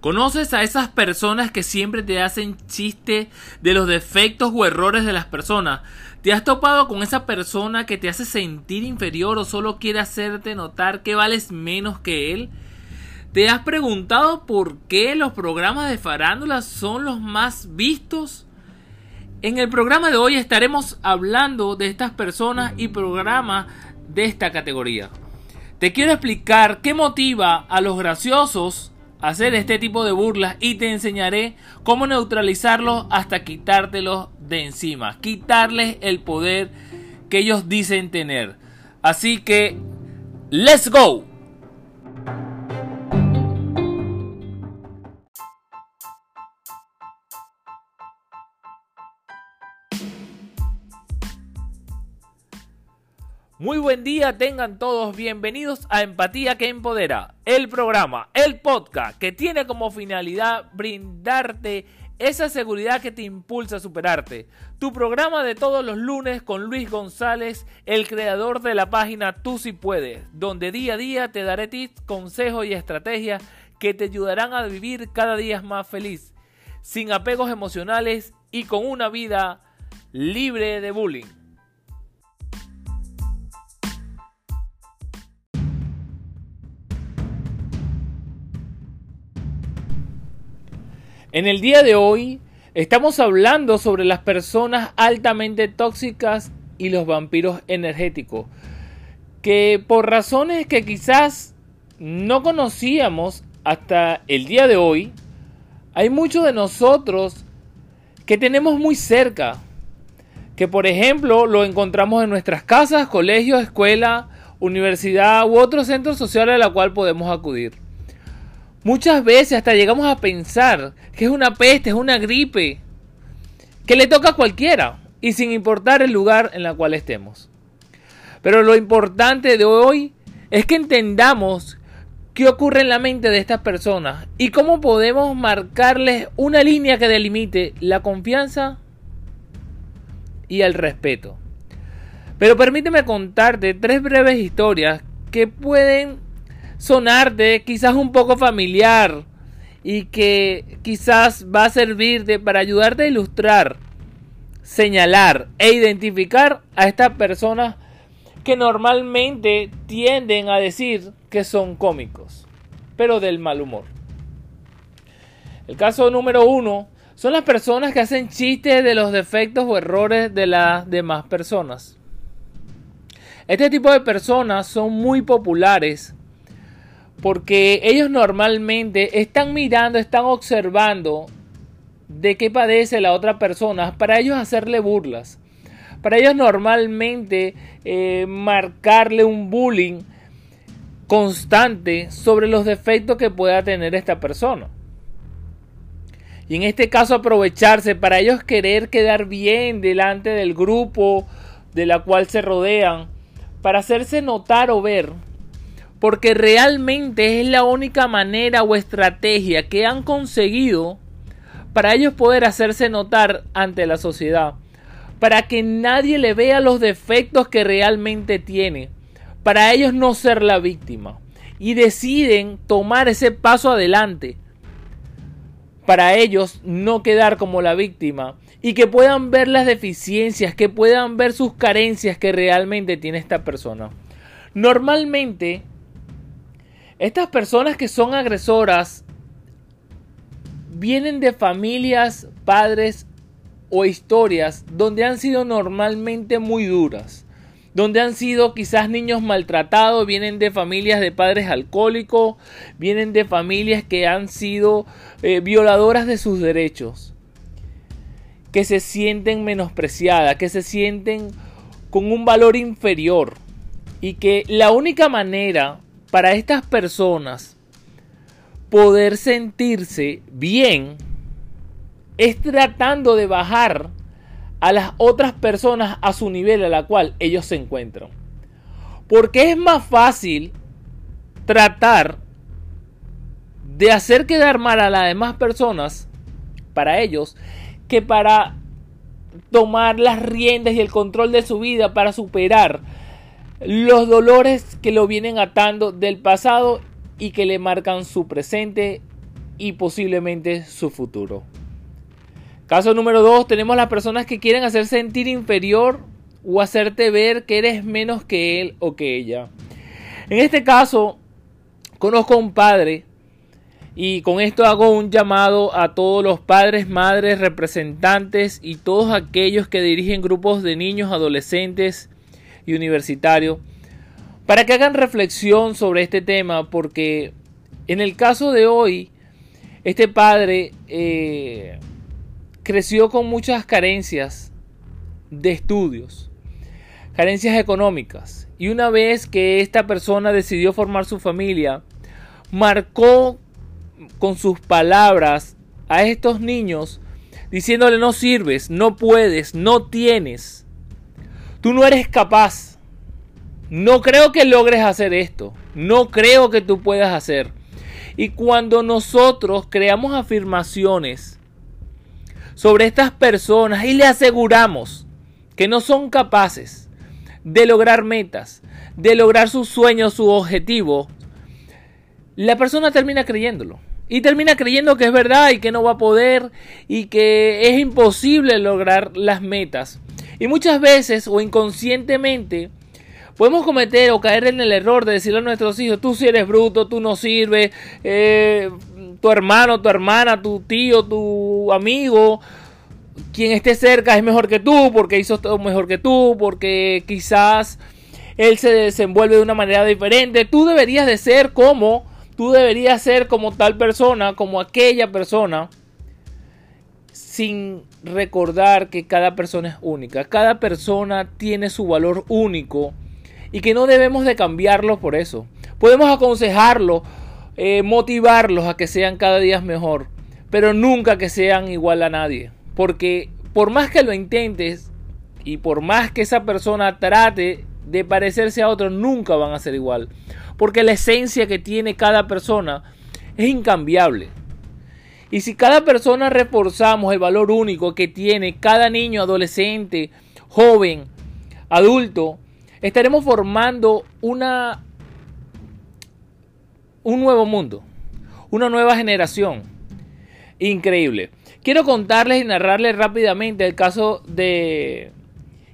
¿Conoces a esas personas que siempre te hacen chiste de los defectos o errores de las personas? ¿Te has topado con esa persona que te hace sentir inferior o solo quiere hacerte notar que vales menos que él? ¿Te has preguntado por qué los programas de farándula son los más vistos? En el programa de hoy estaremos hablando de estas personas y programas de esta categoría. Te quiero explicar qué motiva a los graciosos hacer este tipo de burlas y te enseñaré cómo neutralizarlos hasta quitártelos de encima, quitarles el poder que ellos dicen tener. Así que, let's go. Muy buen día, tengan todos bienvenidos a Empatía que Empodera, el programa, el podcast que tiene como finalidad brindarte esa seguridad que te impulsa a superarte. Tu programa de todos los lunes con Luis González, el creador de la página Tú si puedes, donde día a día te daré tips, consejos y estrategias que te ayudarán a vivir cada día más feliz, sin apegos emocionales y con una vida libre de bullying. En el día de hoy estamos hablando sobre las personas altamente tóxicas y los vampiros energéticos, que por razones que quizás no conocíamos hasta el día de hoy, hay muchos de nosotros que tenemos muy cerca, que por ejemplo lo encontramos en nuestras casas, colegios, escuela, universidad u otro centro social a la cual podemos acudir. Muchas veces hasta llegamos a pensar que es una peste, es una gripe, que le toca a cualquiera y sin importar el lugar en el cual estemos. Pero lo importante de hoy es que entendamos qué ocurre en la mente de estas personas y cómo podemos marcarles una línea que delimite la confianza y el respeto. Pero permíteme contarte tres breves historias que pueden sonarte quizás un poco familiar y que quizás va a servirte para ayudarte a ilustrar, señalar e identificar a estas personas que normalmente tienden a decir que son cómicos, pero del mal humor. El caso número uno son las personas que hacen chistes de los defectos o errores de las demás personas. Este tipo de personas son muy populares porque ellos normalmente están mirando, están observando de qué padece la otra persona para ellos hacerle burlas. Para ellos normalmente eh, marcarle un bullying constante sobre los defectos que pueda tener esta persona. Y en este caso aprovecharse para ellos querer quedar bien delante del grupo de la cual se rodean, para hacerse notar o ver porque realmente es la única manera o estrategia que han conseguido para ellos poder hacerse notar ante la sociedad, para que nadie le vea los defectos que realmente tiene, para ellos no ser la víctima. Y deciden tomar ese paso adelante, para ellos no quedar como la víctima y que puedan ver las deficiencias, que puedan ver sus carencias que realmente tiene esta persona. Normalmente estas personas que son agresoras vienen de familias, padres o historias donde han sido normalmente muy duras, donde han sido quizás niños maltratados, vienen de familias de padres alcohólicos, vienen de familias que han sido eh, violadoras de sus derechos, que se sienten menospreciadas, que se sienten con un valor inferior y que la única manera para estas personas poder sentirse bien es tratando de bajar a las otras personas a su nivel a la cual ellos se encuentran. Porque es más fácil tratar de hacer quedar mal a las demás personas para ellos que para tomar las riendas y el control de su vida para superar los dolores que lo vienen atando del pasado y que le marcan su presente y posiblemente su futuro. Caso número 2, tenemos las personas que quieren hacer sentir inferior o hacerte ver que eres menos que él o que ella. En este caso, conozco a un padre y con esto hago un llamado a todos los padres, madres, representantes y todos aquellos que dirigen grupos de niños, adolescentes y universitarios para que hagan reflexión sobre este tema porque en el caso de hoy, este padre eh, creció con muchas carencias de estudios, carencias económicas. Y una vez que esta persona decidió formar su familia, marcó con sus palabras a estos niños diciéndole no sirves, no puedes, no tienes. Tú no eres capaz. No creo que logres hacer esto. No creo que tú puedas hacer. Y cuando nosotros creamos afirmaciones sobre estas personas y le aseguramos que no son capaces de lograr metas, de lograr sus sueños, su objetivo, la persona termina creyéndolo. Y termina creyendo que es verdad y que no va a poder y que es imposible lograr las metas. Y muchas veces o inconscientemente podemos cometer o caer en el error de decirle a nuestros hijos, tú si eres bruto, tú no sirves, eh, tu hermano, tu hermana, tu tío, tu amigo, quien esté cerca es mejor que tú, porque hizo todo mejor que tú, porque quizás él se desenvuelve de una manera diferente. Tú deberías de ser como Tú deberías ser como tal persona, como aquella persona, sin recordar que cada persona es única. Cada persona tiene su valor único y que no debemos de cambiarlo por eso. Podemos aconsejarlo, eh, motivarlos a que sean cada día mejor, pero nunca que sean igual a nadie. Porque por más que lo intentes y por más que esa persona trate de parecerse a otro, nunca van a ser igual porque la esencia que tiene cada persona es incambiable. Y si cada persona reforzamos el valor único que tiene cada niño, adolescente, joven, adulto, estaremos formando una un nuevo mundo, una nueva generación. Increíble. Quiero contarles y narrarles rápidamente el caso de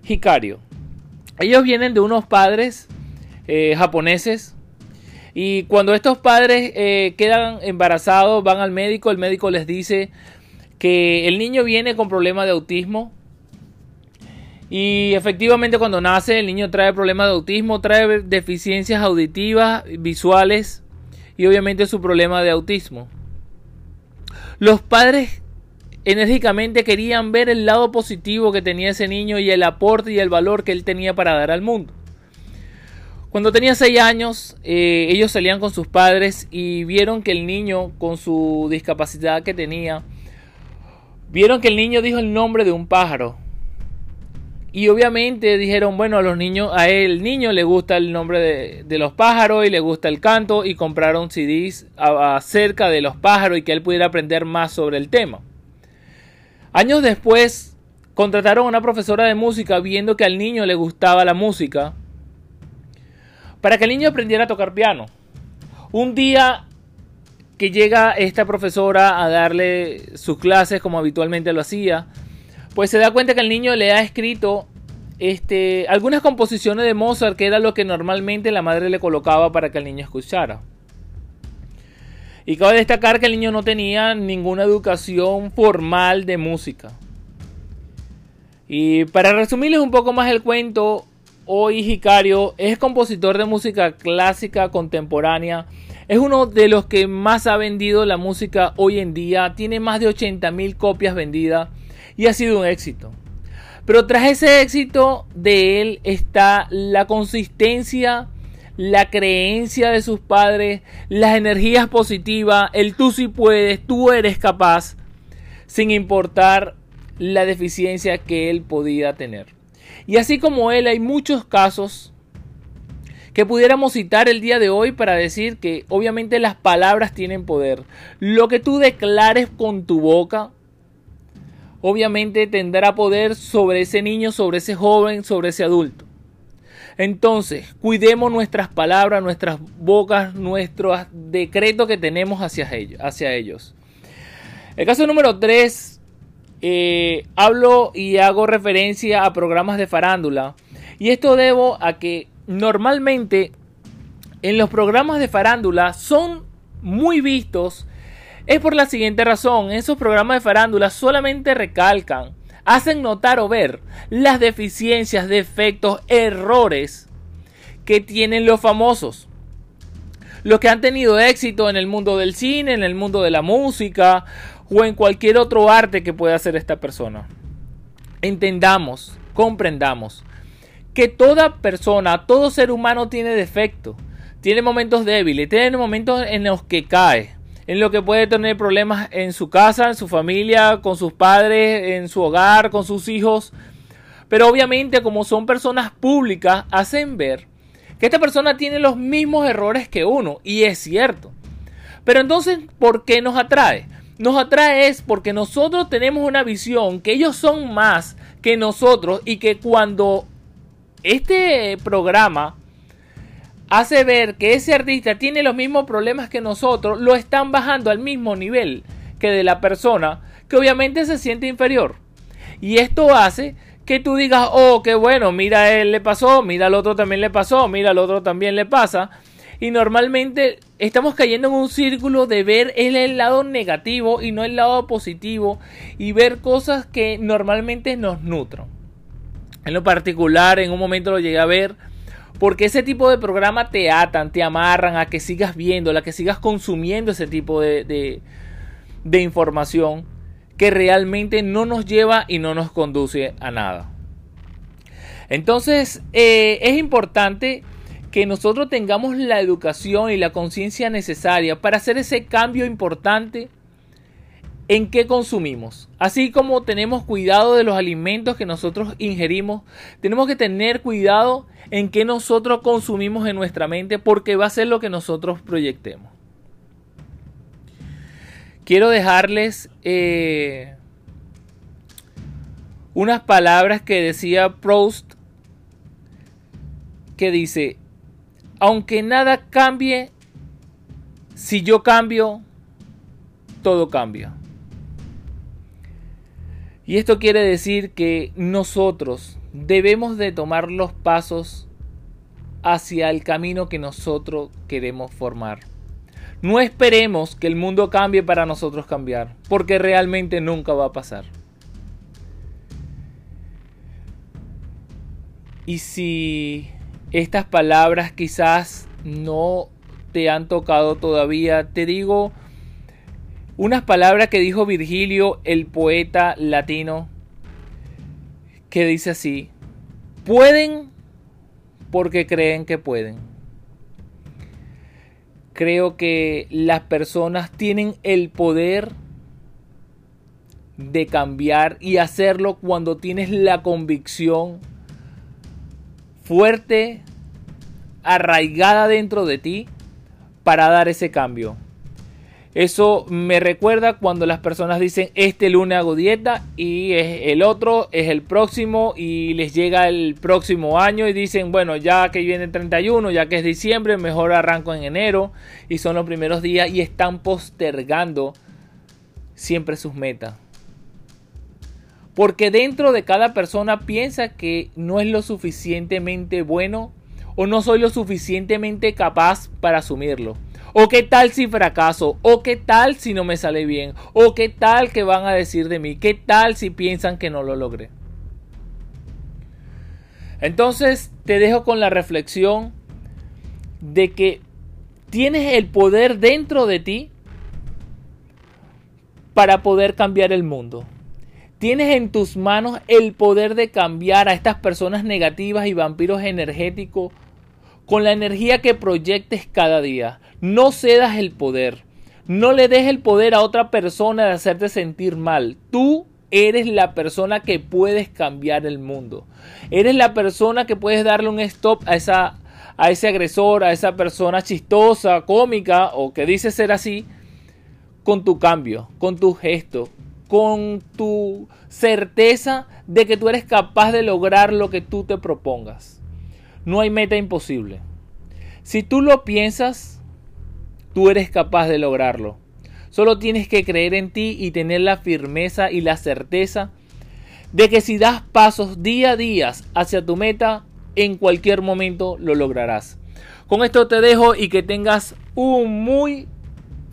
Hikario. Ellos vienen de unos padres eh, japoneses y cuando estos padres eh, quedan embarazados, van al médico, el médico les dice que el niño viene con problemas de autismo. Y efectivamente cuando nace el niño trae problemas de autismo, trae deficiencias auditivas, visuales y obviamente su problema de autismo. Los padres enérgicamente querían ver el lado positivo que tenía ese niño y el aporte y el valor que él tenía para dar al mundo. Cuando tenía 6 años, eh, ellos salían con sus padres y vieron que el niño, con su discapacidad que tenía, vieron que el niño dijo el nombre de un pájaro. Y obviamente dijeron, bueno, a los niños, a el niño le gusta el nombre de, los pájaros y le gusta el canto y compraron CDs acerca de los pájaros y que él pudiera aprender más sobre el tema. Años después, contrataron a una profesora de música viendo que al niño le gustaba la música para que el niño aprendiera a tocar piano. Un día que llega esta profesora a darle sus clases como habitualmente lo hacía, pues se da cuenta que el niño le ha escrito este, algunas composiciones de Mozart, que era lo que normalmente la madre le colocaba para que el niño escuchara. Y cabe destacar que el niño no tenía ninguna educación formal de música. Y para resumirles un poco más el cuento, Hoy Hicario es compositor de música clásica contemporánea. Es uno de los que más ha vendido la música hoy en día. Tiene más de 80 mil copias vendidas y ha sido un éxito. Pero tras ese éxito de él está la consistencia, la creencia de sus padres, las energías positivas, el tú si puedes, tú eres capaz, sin importar la deficiencia que él podía tener. Y así como él hay muchos casos que pudiéramos citar el día de hoy para decir que obviamente las palabras tienen poder. Lo que tú declares con tu boca, obviamente tendrá poder sobre ese niño, sobre ese joven, sobre ese adulto. Entonces, cuidemos nuestras palabras, nuestras bocas, nuestros decretos que tenemos hacia ellos. El caso número 3, eh, hablo y hago referencia a programas de farándula. Y esto debo a que normalmente en los programas de farándula son muy vistos. Es por la siguiente razón, esos programas de farándula solamente recalcan hacen notar o ver las deficiencias, defectos, errores que tienen los famosos. Los que han tenido éxito en el mundo del cine, en el mundo de la música o en cualquier otro arte que pueda hacer esta persona. Entendamos, comprendamos que toda persona, todo ser humano tiene defectos, tiene momentos débiles, tiene momentos en los que cae en lo que puede tener problemas en su casa, en su familia, con sus padres, en su hogar, con sus hijos. Pero obviamente como son personas públicas, hacen ver que esta persona tiene los mismos errores que uno. Y es cierto. Pero entonces, ¿por qué nos atrae? Nos atrae es porque nosotros tenemos una visión que ellos son más que nosotros y que cuando este programa hace ver que ese artista tiene los mismos problemas que nosotros, lo están bajando al mismo nivel que de la persona que obviamente se siente inferior. Y esto hace que tú digas, oh, qué bueno, mira él le pasó, mira al otro también le pasó, mira al otro también le pasa. Y normalmente estamos cayendo en un círculo de ver el lado negativo y no el lado positivo y ver cosas que normalmente nos nutran. En lo particular, en un momento lo llegué a ver porque ese tipo de programa te atan, te amarran a que sigas viendo, a que sigas consumiendo ese tipo de, de, información que realmente no nos lleva y no nos conduce a nada. Entonces eh, es importante que nosotros tengamos la educación y la conciencia necesaria para hacer ese cambio importante en qué consumimos. Así como tenemos cuidado de los alimentos que nosotros ingerimos, tenemos que tener cuidado en qué nosotros consumimos en nuestra mente porque va a ser lo que nosotros proyectemos. Quiero dejarles eh, unas palabras que decía Proust que dice, aunque nada cambie, si yo cambio, todo cambia. Y esto quiere decir que nosotros debemos de tomar los pasos hacia el camino que nosotros queremos formar. No esperemos que el mundo cambie para nosotros cambiar, porque realmente nunca va a pasar. Y si estas palabras quizás no te han tocado todavía, te digo unas palabras que dijo Virgilio, el poeta latino, que dice así, pueden porque creen que pueden. Creo que las personas tienen el poder de cambiar y hacerlo cuando tienes la convicción fuerte, arraigada dentro de ti para dar ese cambio. Eso me recuerda cuando las personas dicen este lunes hago dieta y el otro es el próximo y les llega el próximo año y dicen bueno ya que viene el 31, ya que es diciembre, mejor arranco en enero y son los primeros días y están postergando siempre sus metas. Porque dentro de cada persona piensa que no es lo suficientemente bueno o no soy lo suficientemente capaz para asumirlo. O qué tal si fracaso, o qué tal si no me sale bien, o qué tal que van a decir de mí, qué tal si piensan que no lo logré. Entonces te dejo con la reflexión de que tienes el poder dentro de ti para poder cambiar el mundo. Tienes en tus manos el poder de cambiar a estas personas negativas y vampiros energéticos con la energía que proyectes cada día. No cedas el poder. No le des el poder a otra persona de hacerte sentir mal. Tú eres la persona que puedes cambiar el mundo. Eres la persona que puedes darle un stop a esa a ese agresor, a esa persona chistosa, cómica o que dice ser así con tu cambio, con tu gesto, con tu certeza de que tú eres capaz de lograr lo que tú te propongas. No hay meta imposible. Si tú lo piensas, tú eres capaz de lograrlo. Solo tienes que creer en ti y tener la firmeza y la certeza de que si das pasos día a día hacia tu meta, en cualquier momento lo lograrás. Con esto te dejo y que tengas un muy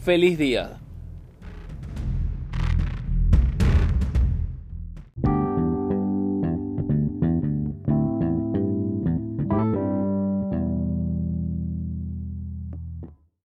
feliz día.